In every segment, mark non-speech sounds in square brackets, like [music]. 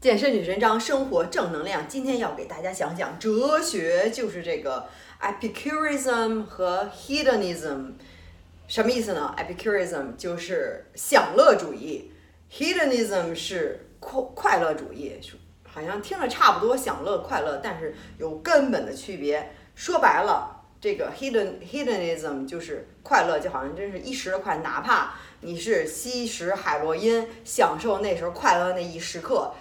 健身女神张，生活正能量。今天要给大家讲讲哲学，就是这个 Epicurism 和 Hedonism，什么意思呢？Epicurism 就是享乐主义，Hedonism 是快快乐主义，好像听着差不多，享乐快乐，但是有根本的区别。说白了，这个 Hedon Hedonism 就是快乐，就好像真是一时的快，哪怕你是吸食海洛因，享受那时候快乐那一时刻。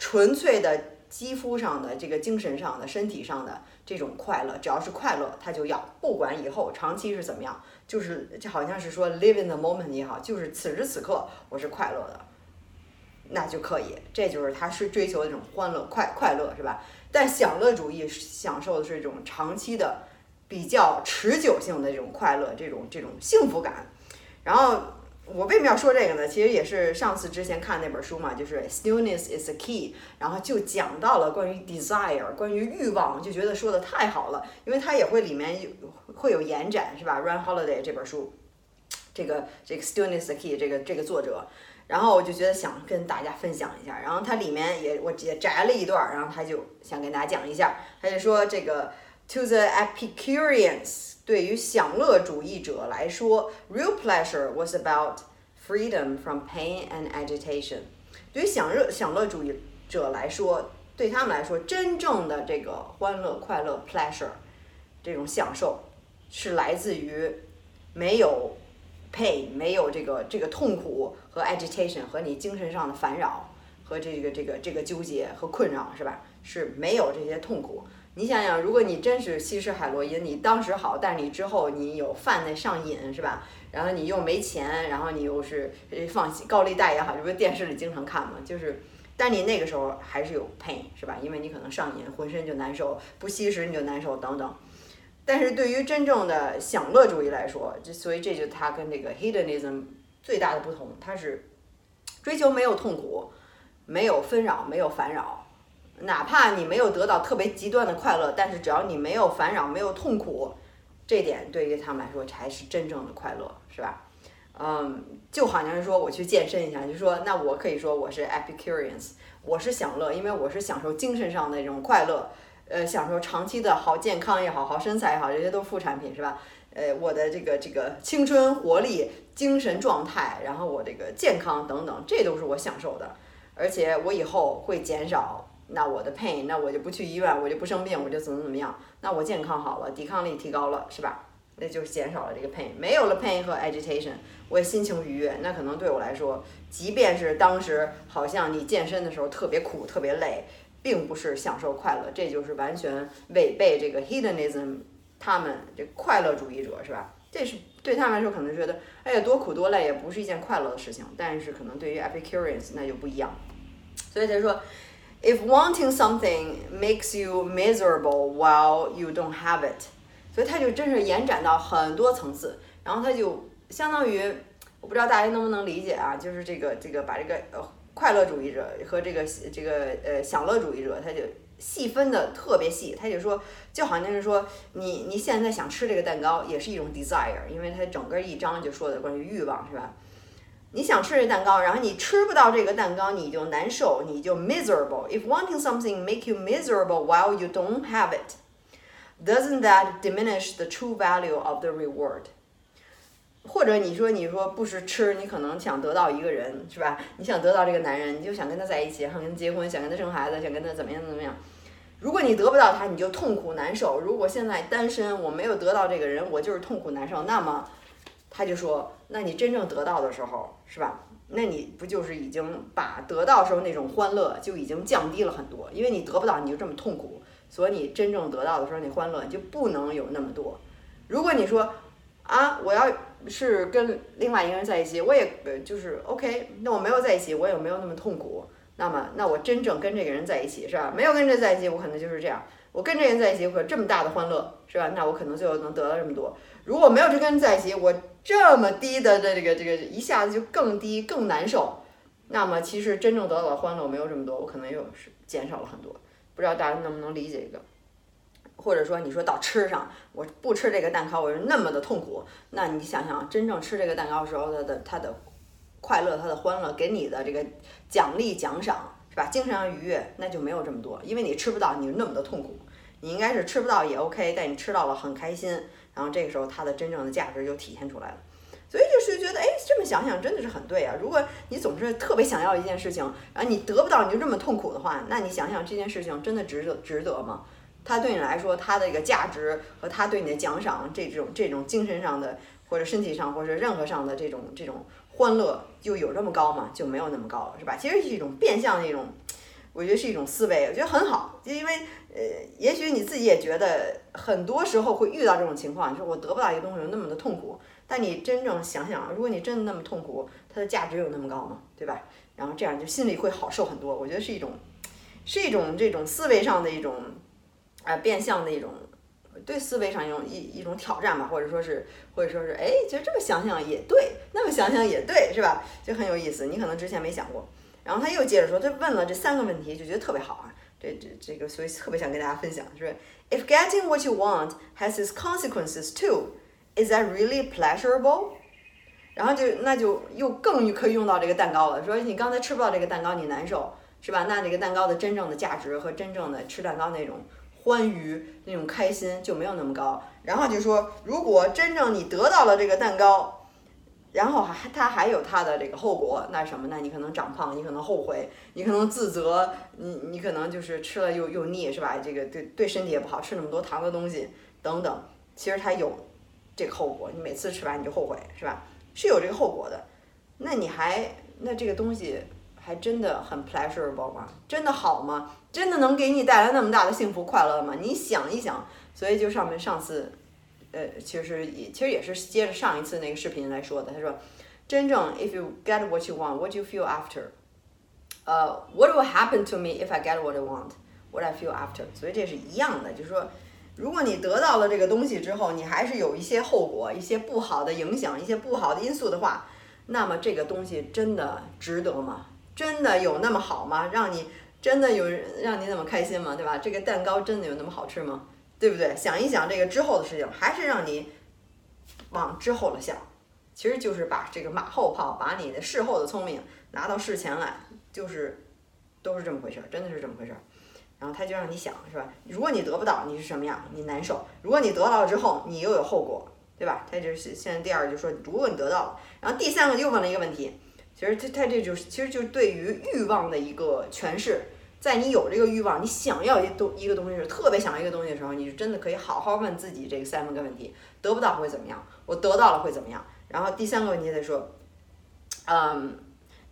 纯粹的肌肤上的这个精神上的身体上的这种快乐，只要是快乐，他就要，不管以后长期是怎么样，就是就好像是说 live in the moment 也好，就是此时此刻我是快乐的，那就可以，这就是他是追求的这种欢乐快快乐是吧？但享乐主义享受的是一种长期的、比较持久性的这种快乐，这种这种幸福感，然后。我为什么要说这个呢？其实也是上次之前看那本书嘛，就是 Stillness is the key，然后就讲到了关于 desire，关于欲望，就觉得说的太好了，因为它也会里面有会有延展，是吧？Run Holiday 这本书，这个这个 Stillness the key 这个这个作者，然后我就觉得想跟大家分享一下，然后它里面也我也摘了一段，然后他就想跟大家讲一下，他就说这个 To the Epicureans。对于享乐主义者来说，real pleasure was about freedom from pain and agitation。对于享乐享乐主义者来说，对他们来说，真正的这个欢乐、快乐 （pleasure） 这种享受，是来自于没有 pain，没有这个这个痛苦和 agitation 和你精神上的烦扰和这个这个这个纠结和困扰，是吧？是没有这些痛苦。你想想，如果你真是吸食海洛因，你当时好，但是你之后你有犯那上瘾是吧？然后你又没钱，然后你又是放高利贷也好，这不是电视里经常看嘛？就是，但你那个时候还是有 pain 是吧？因为你可能上瘾，浑身就难受，不吸食你就难受等等。但是对于真正的享乐主义来说，就所以这就它跟这个 hedonism 最大的不同，它是追求没有痛苦，没有纷扰，没有烦扰。哪怕你没有得到特别极端的快乐，但是只要你没有烦扰、没有痛苦，这点对于他们来说才是真正的快乐，是吧？嗯，就好像是说我去健身一下，就说那我可以说我是 Epicureans，我是享乐，因为我是享受精神上的这种快乐，呃，享受长期的好健康也好好身材也好，这些都是副产品，是吧？呃，我的这个这个青春活力、精神状态，然后我这个健康等等，这都是我享受的，而且我以后会减少。那我的 pain，那我就不去医院，我就不生病，我就怎么怎么样？那我健康好了，抵抗力提高了，是吧？那就减少了这个 pain，没有了 pain 和 agitation，我也心情愉悦。那可能对我来说，即便是当时好像你健身的时候特别苦、特别累，并不是享受快乐，这就是完全违背这个 hedonism，他们这快乐主义者是吧？这是对他们来说可能觉得，哎呀多苦多累也不是一件快乐的事情，但是可能对于 Epicureans 那就不一样，所以他说。If wanting something makes you miserable while you don't have it，所以它就真是延展到很多层次，然后它就相当于，我不知道大家能不能理解啊，就是这个这个把这个呃快乐主义者和这个这个呃享乐主义者，他就细分的特别细，他就说就好像是说你你现在想吃这个蛋糕也是一种 desire，因为它整个一章就说的关于欲望是吧？你想吃这蛋糕，然后你吃不到这个蛋糕，你就难受，你就 miserable. If wanting something make you miserable while you don't have it, doesn't that diminish the true value of the reward? 或者你说你说不是吃，你可能想得到一个人，是吧？你想得到这个男人，你就想跟他在一起，想跟他结婚，想跟他生孩子，想跟他怎么样怎么样。如果你得不到他，你就痛苦难受。如果现在单身，我没有得到这个人，我就是痛苦难受。那么。他就说：“那你真正得到的时候，是吧？那你不就是已经把得到时候那种欢乐就已经降低了很多？因为你得不到，你就这么痛苦，所以你真正得到的时候，那欢乐就不能有那么多。如果你说啊，我要是跟另外一个人在一起，我也就是 OK，那我没有在一起，我也没有那么痛苦。那么，那我真正跟这个人在一起，是吧？没有跟这在一起，我可能就是这样。我跟这人在一起，我有这么大的欢乐，是吧？那我可能最后能得到这么多。如果没有这个人在一起，我。”这么低的这个这个一下子就更低更难受，那么其实真正得到的欢乐没有这么多，我可能又是减少了很多，不知道大家能不能理解一个？或者说你说到吃上，我不吃这个蛋糕我是那么的痛苦，那你想想真正吃这个蛋糕的时候它的它的快乐它的欢乐给你的这个奖励奖赏是吧？精神上愉悦那就没有这么多，因为你吃不到，你就那么的痛苦。你应该是吃不到也 OK，但你吃到了很开心，然后这个时候它的真正的价值就体现出来了。所以就是觉得，哎，这么想想真的是很对啊。如果你总是特别想要一件事情，然后你得不到，你就这么痛苦的话，那你想想这件事情真的值得值得吗？它对你来说，它的一个价值和它对你的奖赏，这种这种精神上的或者身体上或者任何上的这种这种欢乐，就有这么高吗？就没有那么高了，是吧？其实是一种变相的一种，我觉得是一种思维，我觉得很好，就因为呃，也许你自己也觉得很多时候会遇到这种情况，你说我得不到一个东西有，那么的痛苦。但你真正想想，如果你真的那么痛苦，它的价值有那么高吗？对吧？然后这样就心里会好受很多。我觉得是一种，是一种这种思维上的一种，啊，变相的一种，对思维上一种一一种挑战吧，或者说是，或者说是，哎，其实这么想想也对，那么想想也对，是吧？就很有意思。你可能之前没想过。然后他又接着说，他问了这三个问题，就觉得特别好啊。这这这个，所以特别想跟大家分享，就是 If getting what you want has its consequences too. Is that really pleasurable？然后就那就又更可以用到这个蛋糕了。说你刚才吃不到这个蛋糕，你难受是吧？那这个蛋糕的真正的价值和真正的吃蛋糕那种欢愉、那种开心就没有那么高。然后就说，如果真正你得到了这个蛋糕，然后还它还有它的这个后果，那什么？那你可能长胖，你可能后悔，你可能自责，你你可能就是吃了又又腻是吧？这个对对身体也不好，吃那么多糖的东西等等。其实它有。这个后果，你每次吃完你就后悔，是吧？是有这个后果的。那你还那这个东西还真的很 pleasurable 吗？真的好吗？真的能给你带来那么大的幸福快乐吗？你想一想。所以就上面上次，呃，其实也其实也是接着上一次那个视频来说的。他说，真正 if you get what you want，what you feel after？呃，what will happen to me if I get what I want？What I feel after？所以这是一样的，就是说。如果你得到了这个东西之后，你还是有一些后果、一些不好的影响、一些不好的因素的话，那么这个东西真的值得吗？真的有那么好吗？让你真的有让你那么开心吗？对吧？这个蛋糕真的有那么好吃吗？对不对？想一想这个之后的事情，还是让你往之后了想，其实就是把这个马后炮，把你的事后的聪明拿到事前来，就是都是这么回事儿，真的是这么回事儿。然后他就让你想，是吧？如果你得不到，你是什么样？你难受。如果你得到了之后，你又有后果，对吧？他就是现在第二就说，如果你得到了，然后第三个又问了一个问题，其实他他这就是其实就是对于欲望的一个诠释。在你有这个欲望，你想要一东一个东西是特别想要一个东西的时候，你就真的可以好好问自己这个三个问题：得不到会怎么样？我得到了会怎么样？然后第三个问题他说，嗯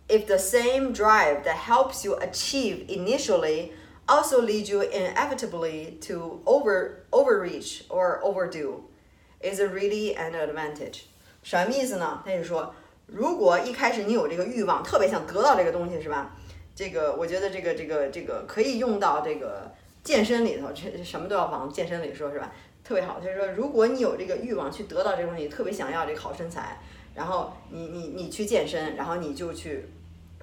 ，If the same drive that helps you achieve initially also lead you inevitably to over overreach or overdo is really an advantage。什么意思呢？他就说，如果一开始你有这个欲望，特别想得到这个东西，是吧？这个我觉得这个这个这个可以用到这个健身里头，这什么都要往健身里说，是吧？特别好。他说，如果你有这个欲望去得到这个东西，特别想要这个好身材，然后你你你去健身，然后你就去。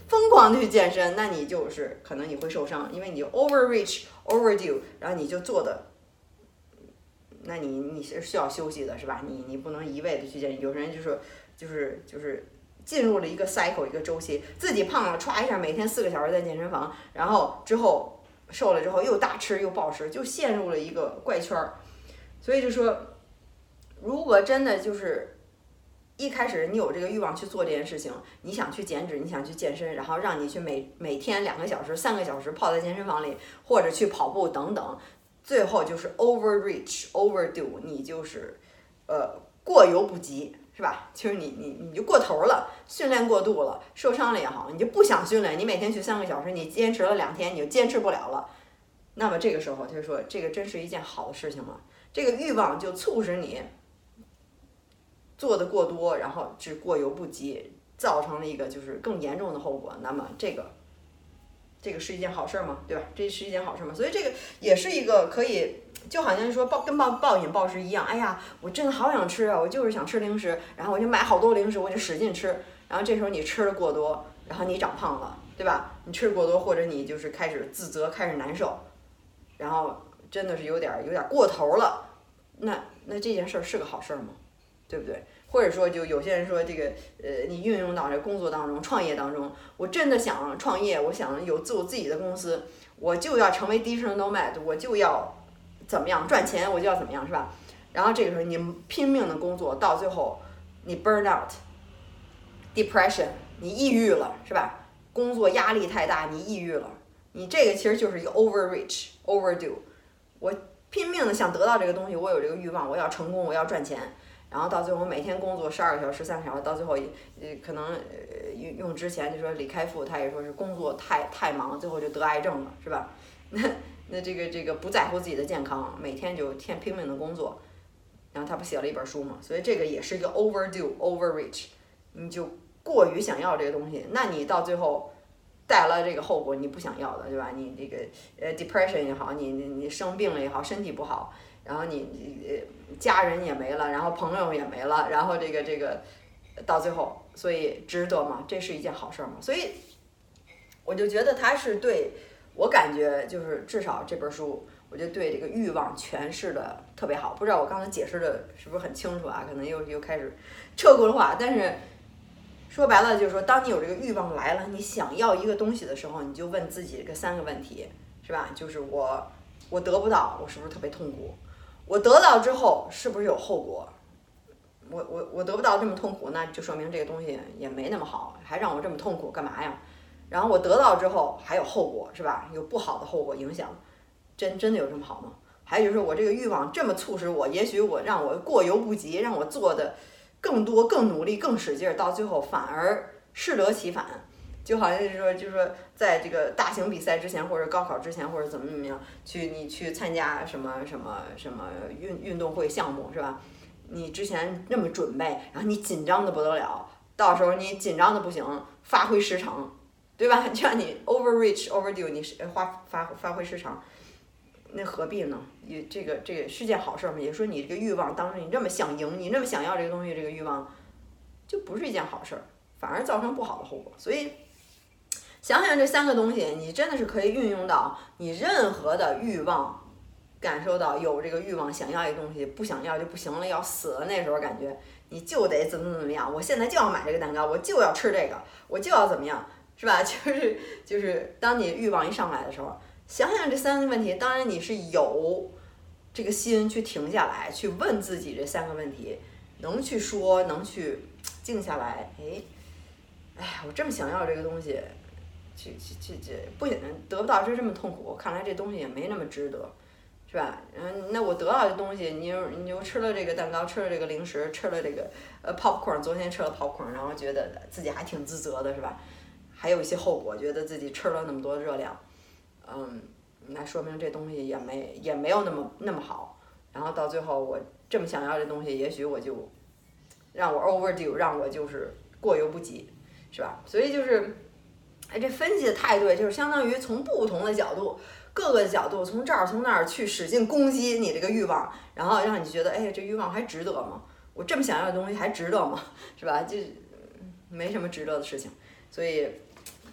疯狂的去健身，那你就是可能你会受伤，因为你 overreach overdo，然后你就做的，那你你是需要休息的，是吧？你你不能一味的去健身，有人就是就是就是进入了一个 cycle 一个周期，自己胖了，歘一下每天四个小时在健身房，然后之后瘦了之后又大吃又暴食，就陷入了一个怪圈儿。所以就说，如果真的就是。一开始你有这个欲望去做这件事情，你想去减脂，你想去健身，然后让你去每每天两个小时、三个小时泡在健身房里，或者去跑步等等，最后就是 overreach overdo，你就是呃过犹不及，是吧？其实你你你就过头了，训练过度了，受伤了也好，你就不想训练，你每天去三个小时，你坚持了两天你就坚持不了了，那么这个时候他就说这个真是一件好的事情吗？这个欲望就促使你。做的过多，然后只过犹不及，造成了一个就是更严重的后果。那么这个，这个是一件好事吗？对吧？这是一件好事吗？所以这个也是一个可以，就好像说暴跟暴暴饮暴食一样。哎呀，我真的好想吃啊！我就是想吃零食，然后我就买好多零食，我就使劲吃。然后这时候你吃的过多，然后你长胖了，对吧？你吃的过多，或者你就是开始自责，开始难受，然后真的是有点有点过头了。那那这件事儿是个好事儿吗？对不对？或者说就有些人说这个呃，你运用到这工作当中、创业当中，我真的想创业，我想有自我自己的公司，我就要成为 digital nomad，我就要怎么样赚钱，我就要怎么样，是吧？然后这个时候你拼命的工作，到最后你 burn out，depression，你抑郁了，是吧？工作压力太大，你抑郁了，你这个其实就是一个 overreach，overdo，我拼命的想得到这个东西，我有这个欲望，我要成功，我要赚钱，然后到最后我每天工作十二个小时、十三个小时，到最后呃可能用用之前就说李开复他也说是工作太太忙，最后就得癌症了，是吧？那那这个这个不在乎自己的健康，每天就天拼命的工作。然后他不写了一本书嘛，所以这个也是一个 overdo overreach，你就过于想要这个东西，那你到最后带来这个后果你不想要的，对吧？你这个呃 depression 也好，你你你生病了也好，身体不好，然后你呃家人也没了，然后朋友也没了，然后这个这个到最后，所以值得吗？这是一件好事吗？所以我就觉得他是对我感觉就是至少这本书。我就对这个欲望诠释的特别好，不知道我刚才解释的是不是很清楚啊？可能又又开始撤轱辘话，但是说白了就是说，当你有这个欲望来了，你想要一个东西的时候，你就问自己这三个问题，是吧？就是我我得不到，我是不是特别痛苦？我得到之后是不是有后果？我我我得不到这么痛苦，那就说明这个东西也没那么好，还让我这么痛苦干嘛呀？然后我得到之后还有后果，是吧？有不好的后果影响。真真的有这么好吗？还有就是我这个欲望这么促使我，也许我让我过犹不及，让我做的更多、更努力、更使劲，到最后反而适得其反。就好像是说，就是说，在这个大型比赛之前，或者高考之前，或者怎么怎么样，去你去参加什么什么什么运运动会项目是吧？你之前那么准备，然后你紧张的不得了，到时候你紧张的不行，发挥失常，对吧？[laughs] 就像你 overreach overdo，你是发发发挥失常。那何必呢？也这个这个是件好事儿嘛。也说你这个欲望，当时你这么想赢，你那么想要这个东西，这个欲望就不是一件好事儿，反而造成不好的后果。所以想想这三个东西，你真的是可以运用到你任何的欲望，感受到有这个欲望想要一个东西，不想要就不行了，要死了那时候感觉你就得怎么怎么样。我现在就要买这个蛋糕，我就要吃这个，我就要怎么样，是吧？[laughs] 就是就是当你欲望一上来的时候。想想这三个问题，当然你是有这个心去停下来，去问自己这三个问题，能去说，能去静下来。哎，哎呀，我这么想要这个东西，这这这这不行，得不到就这么痛苦，看来这东西也没那么值得，是吧？嗯，那我得到的东西，你又你又吃了这个蛋糕，吃了这个零食，吃了这个呃 popcorn，昨天吃了 popcorn，然后觉得自己还挺自责的，是吧？还有一些后果，觉得自己吃了那么多热量。嗯，那说明这东西也没也没有那么那么好，然后到最后我这么想要这东西，也许我就让我 overdo，让我就是过犹不及，是吧？所以就是，哎，这分析的太对，就是相当于从不同的角度，各个角度，从这儿从那儿去使劲攻击你这个欲望，然后让你觉得，哎，这欲望还值得吗？我这么想要的东西还值得吗？[laughs] 是吧？就没什么值得的事情，所以。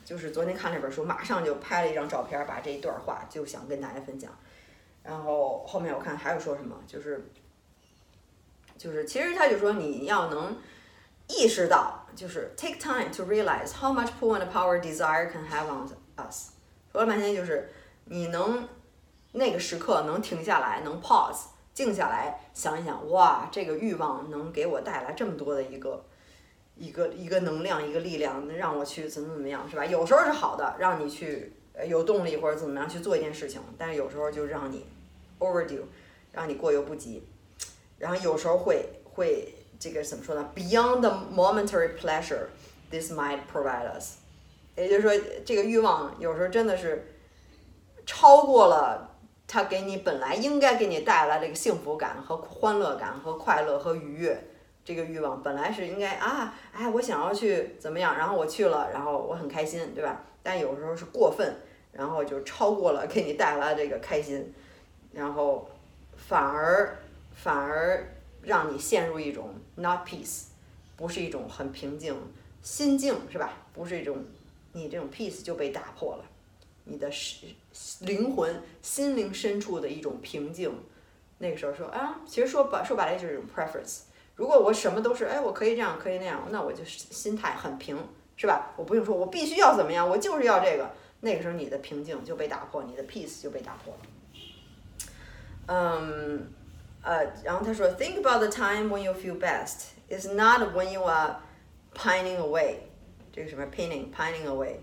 就是昨天看这本书，马上就拍了一张照片，把这一段话就想跟大家分享。然后后面我看还有说什么，就是就是其实他就说你要能意识到，就是 take time to realize how much pull and power desire can have on us。说了半天就是你能那个时刻能停下来，能 pause，静下来想一想，哇，这个欲望能给我带来这么多的一个。一个一个能量，一个力量，让我去怎么怎么样，是吧？有时候是好的，让你去有动力或者怎么样去做一件事情，但是有时候就让你 overdo，让你过犹不及，然后有时候会会这个怎么说呢？Beyond the momentary pleasure this might provide us，也就是说，这个欲望有时候真的是超过了它给你本来应该给你带来这个幸福感和欢乐感和快乐和愉悦。这个欲望本来是应该啊，哎，我想要去怎么样，然后我去了，然后我很开心，对吧？但有时候是过分，然后就超过了给你带来这个开心，然后反而反而让你陷入一种 not peace，不是一种很平静心境，是吧？不是一种你这种 peace 就被打破了，你的是灵魂心灵深处的一种平静。那个时候说啊，其实说白说白了就是一种 preference。如果我什么都是，哎，我可以这样，可以那样，那我就心态很平，是吧？我不用说，我必须要怎么样，我就是要这个。那个时候你的平静就被打破，你的 peace 就被打破了。嗯，呃，然后他说，Think about the time when you feel best. It's not when you are pining away. 这个什么 pining pining away.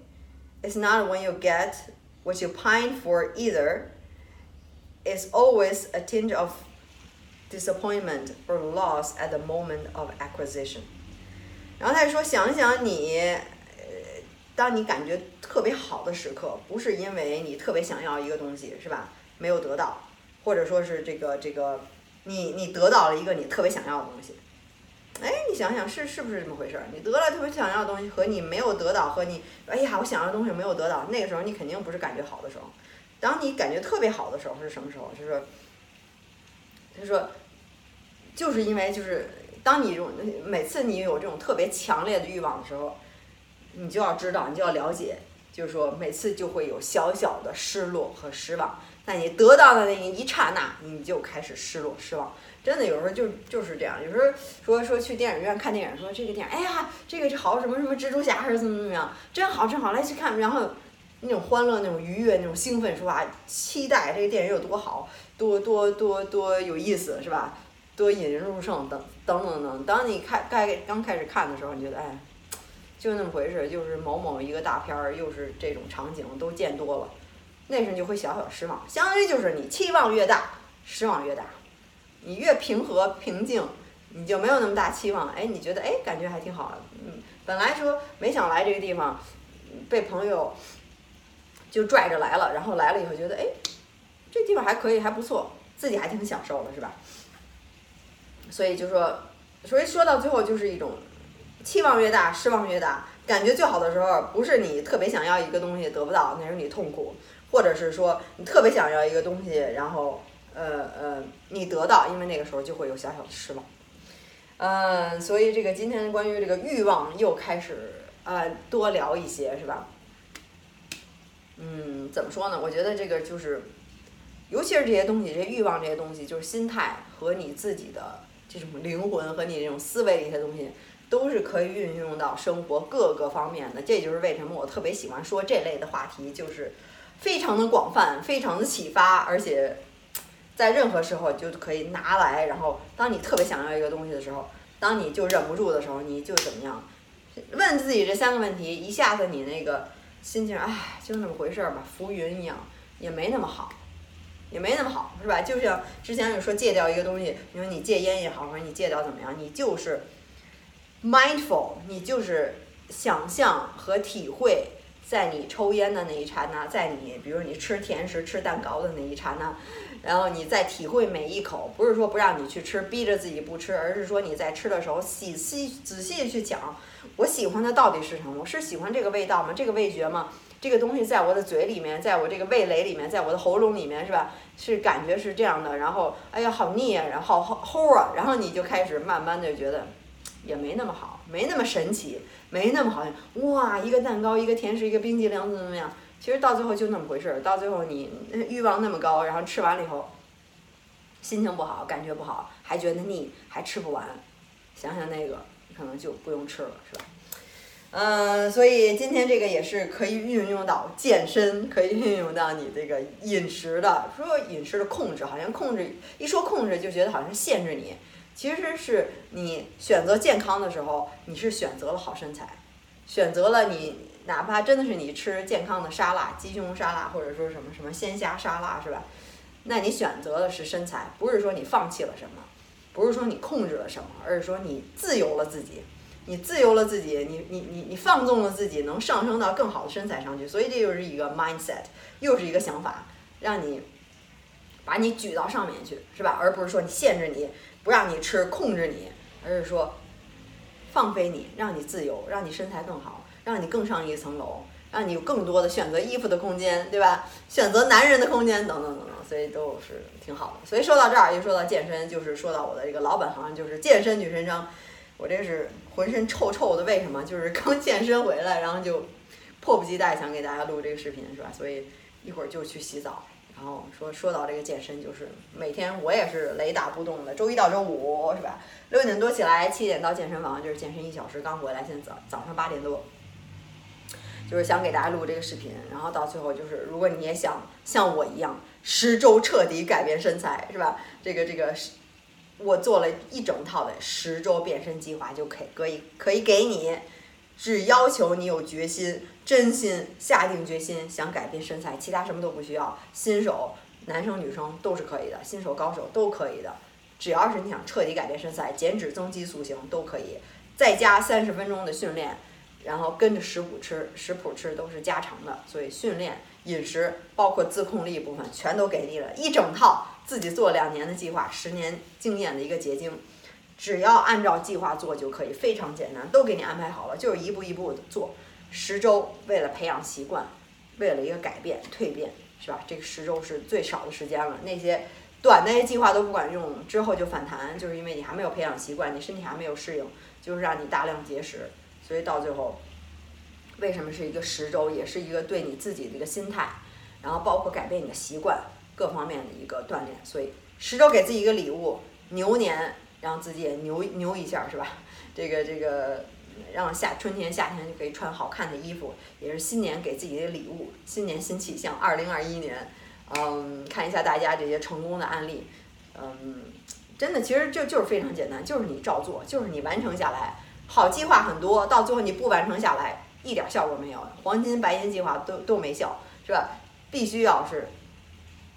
It's not when you get what you pine for either. It's always a tinge of disappointment or loss at the moment of acquisition. 然后他说，想想你呃当你感觉特别好的时刻，不是因为你特别想要一个东西，是吧？没有得到，或者说是这个这个，你你得到了一个你特别想要的东西，哎，你想想是是不是这么回事儿？你得了特别想要的东西和你没有得到，和你哎呀我想要的东西没有得到，那个时候你肯定不是感觉好的时候。当你感觉特别好的时候是什么时候？就是，他说，就是因为就是当你这种每次你有这种特别强烈的欲望的时候。你就要知道，你就要了解，就是说每次就会有小小的失落和失望，在你得到的那一刹那，你就开始失落失望。真的有时候就就是这样，有时候说说去电影院看电影，说这个电影，哎呀，这个好什么什么蜘蛛侠还是怎么怎么样，真好真好，来去看，然后那种欢乐、那种愉悦、那种兴奋，说啊，期待这个电影有多好，多多多多有意思，是吧？多引人入胜，等等等等。当你开该刚开始看的时候，你觉得哎。就那么回事，就是某某一个大片儿，又是这种场景，都见多了，那时候你就会小小失望。相当于就是你期望越大，失望越大。你越平和平静，你就没有那么大期望。哎，你觉得哎，感觉还挺好。嗯，本来说没想来这个地方，被朋友就拽着来了，然后来了以后觉得哎，这地方还可以，还不错，自己还挺享受的，是吧？所以就说，所以说到最后就是一种。期望越大，失望越大。感觉最好的时候，不是你特别想要一个东西得不到，那时候你痛苦；或者是说你特别想要一个东西，然后呃呃你得到，因为那个时候就会有小小的失望。嗯，所以这个今天关于这个欲望又开始呃多聊一些，是吧？嗯，怎么说呢？我觉得这个就是，尤其是这些东西，这些欲望这些东西，就是心态和你自己的这种灵魂和你这种思维的一些东西。都是可以运用到生活各个方面的，这就是为什么我特别喜欢说这类的话题，就是非常的广泛，非常的启发，而且在任何时候就可以拿来。然后，当你特别想要一个东西的时候，当你就忍不住的时候，你就怎么样？问自己这三个问题，一下子你那个心情，哎，就那么回事儿吧，浮云一样，也没那么好，也没那么好，是吧？就像之前有说戒掉一个东西，你说你戒烟也好，或者你戒掉怎么样，你就是。Mindful，你就是想象和体会，在你抽烟的那一刹那，在你比如你吃甜食、吃蛋糕的那一刹那，然后你在体会每一口，不是说不让你去吃，逼着自己不吃，而是说你在吃的时候细细仔细去讲，我喜欢的到底是什么？我是喜欢这个味道吗？这个味觉吗？这个东西在我的嘴里面，在我这个味蕾里面，在我的喉咙里面，是吧？是感觉是这样的。然后，哎呀，好腻啊，然后好齁啊，然后你就开始慢慢的觉得。也没那么好，没那么神奇，没那么好像哇，一个蛋糕，一个甜食，一个冰激凌，怎么怎么样？其实到最后就那么回事儿。到最后你欲望那么高，然后吃完了以后，心情不好，感觉不好，还觉得腻，还吃不完。想想那个，可能就不用吃了，是吧？嗯，所以今天这个也是可以运用到健身，可以运用到你这个饮食的。说饮食的控制，好像控制一说控制，就觉得好像限制你。其实是你选择健康的时候，你是选择了好身材，选择了你哪怕真的是你吃健康的沙拉，鸡胸沙拉或者说什么什么鲜虾沙拉是吧？那你选择的是身材，不是说你放弃了什么，不是说你控制了什么，而是说你自由了自己，你自由了自己，你你你你放纵了自己，能上升到更好的身材上去。所以这就是一个 mindset，又是一个想法，让你把你举到上面去，是吧？而不是说你限制你。不让你吃，控制你，而是说放飞你，让你自由，让你身材更好，让你更上一层楼，让你有更多的选择衣服的空间，对吧？选择男人的空间，等等等等，所以都是挺好的。所以说到这儿，又说到健身，就是说到我的这个老本行，就是健身女神张。我这是浑身臭臭的，为什么？就是刚 [laughs] 健身回来，然后就迫不及待想给大家录这个视频，是吧？所以一会儿就去洗澡。然后说说到这个健身，就是每天我也是雷打不动的，周一到周五是吧？六点多起来，七点到健身房就是健身一小时，刚回来，现在早早上八点多，就是想给大家录这个视频，然后到最后就是如果你也想像我一样十周彻底改变身材是吧？这个这个，我做了一整套的十周变身计划，就可以可以可以给你，只要求你有决心。真心下定决心想改变身材，其他什么都不需要。新手、男生女生都是可以的，新手高手都可以的。只要是你想彻底改变身材、减脂增肌塑形都可以。再加三十分钟的训练，然后跟着食谱吃，食谱吃都是家常的。所以训练、饮食包括自控力部分全都给你了，一整套自己做两年的计划，十年经验的一个结晶。只要按照计划做就可以，非常简单，都给你安排好了，就是一步一步的做。十周为了培养习惯，为了一个改变蜕变，是吧？这个十周是最少的时间了。那些短的计划都不管用，之后就反弹，就是因为你还没有培养习惯，你身体还没有适应，就是让你大量节食。所以到最后，为什么是一个十周，也是一个对你自己的一个心态，然后包括改变你的习惯各方面的一个锻炼。所以十周给自己一个礼物，牛年让自己也牛牛一下，是吧？这个这个。让夏春天夏天就可以穿好看的衣服，也是新年给自己的礼物。新年新气象，二零二一年，嗯，看一下大家这些成功的案例，嗯，真的其实就就是非常简单，就是你照做，就是你完成下来。好计划很多，到最后你不完成下来，一点效果没有，黄金白银计划都都没效，是吧？必须要是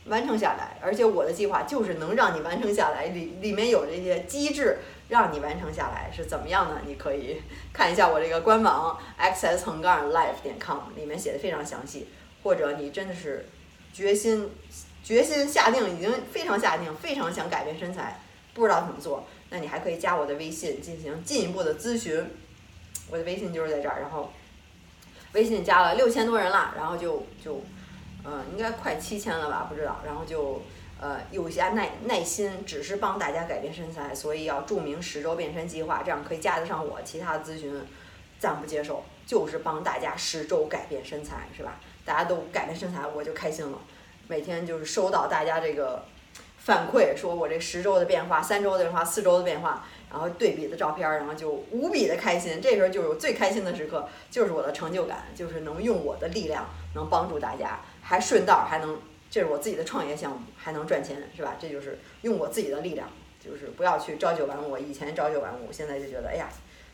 完成下来，而且我的计划就是能让你完成下来，里里面有这些机制。让你完成下来是怎么样呢？你可以 [laughs] 看一下我这个官网 xs 横杠 life 点 com 里面写的非常详细。或者你真的是决心决心下定，已经非常下定，非常想改变身材，不知道怎么做，那你还可以加我的微信进行进一步的咨询。我的微信就是在这儿，然后微信加了六千多人了，然后就就嗯，应该快七千了吧？不知道，然后就。呃，有些耐耐心，只是帮大家改变身材，所以要注明十周变身计划，这样可以加得上我。其他咨询暂不接受，就是帮大家十周改变身材，是吧？大家都改变身材，我就开心了。每天就是收到大家这个反馈，说我这十周的变化、三周的变化、四周的变化，然后对比的照片，然后就无比的开心。这时候就是我最开心的时刻，就是我的成就感，就是能用我的力量能帮助大家，还顺道还能。这是我自己的创业项目，还能赚钱，是吧？这就是用我自己的力量，就是不要去朝九晚五。以前朝九晚五，现在就觉得，哎呀，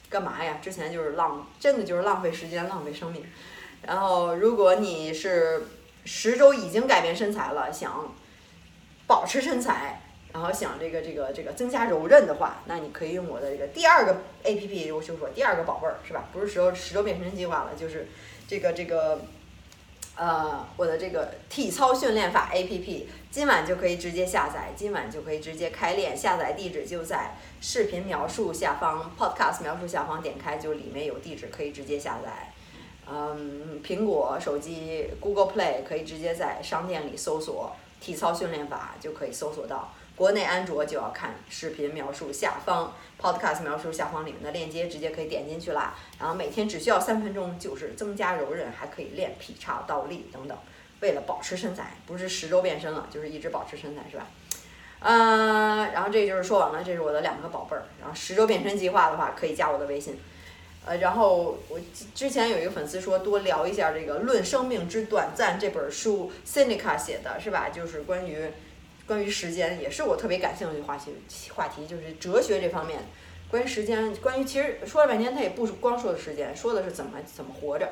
干嘛呀？之前就是浪，真的就是浪费时间，浪费生命。然后，如果你是十周已经改变身材了，想保持身材，然后想这个这个这个增加柔韧的话，那你可以用我的这个第二个 A P P，我就说第二个宝贝儿，是吧？不是十周十周变身计划了，就是这个这个。呃，我的这个体操训练法 A P P 今晚就可以直接下载，今晚就可以直接开练。下载地址就在视频描述下方，Podcast 描述下方点开就里面有地址，可以直接下载。嗯，苹果手机 Google Play 可以直接在商店里搜索体操训练法，就可以搜索到。国内安卓就要看视频描述下方，Podcast 描述下方里面的链接，直接可以点进去啦。然后每天只需要三分钟，就是增加柔韧，还可以练劈叉、倒立等等。为了保持身材，不是十周变身了，就是一直保持身材，是吧？嗯，然后这就是说完了，这是我的两个宝贝儿。然后十周变身计划的话，可以加我的微信。呃，然后我之前有一个粉丝说多聊一下这个《论生命之短暂》这本书，Seneca 写的是吧？就是关于。关于时间也是我特别感兴趣的话题，话题就是哲学这方面。关于时间，关于其实说了半天，他也不光说的时间，说的是怎么怎么活着，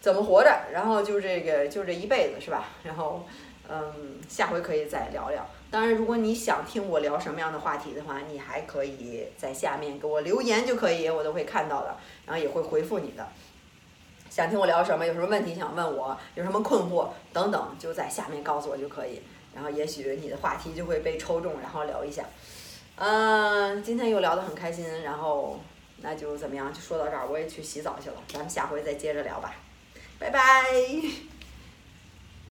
怎么活着。然后就这个就这一辈子是吧？然后嗯，下回可以再聊聊。当然，如果你想听我聊什么样的话题的话，你还可以在下面给我留言就可以，我都会看到的，然后也会回复你的。想听我聊什么？有什么问题想问我？有什么困惑等等，就在下面告诉我就可以。然后也许你的话题就会被抽中，然后聊一下。嗯，今天又聊得很开心，然后那就怎么样？就说到这儿，我也去洗澡去了。咱们下回再接着聊吧，拜拜。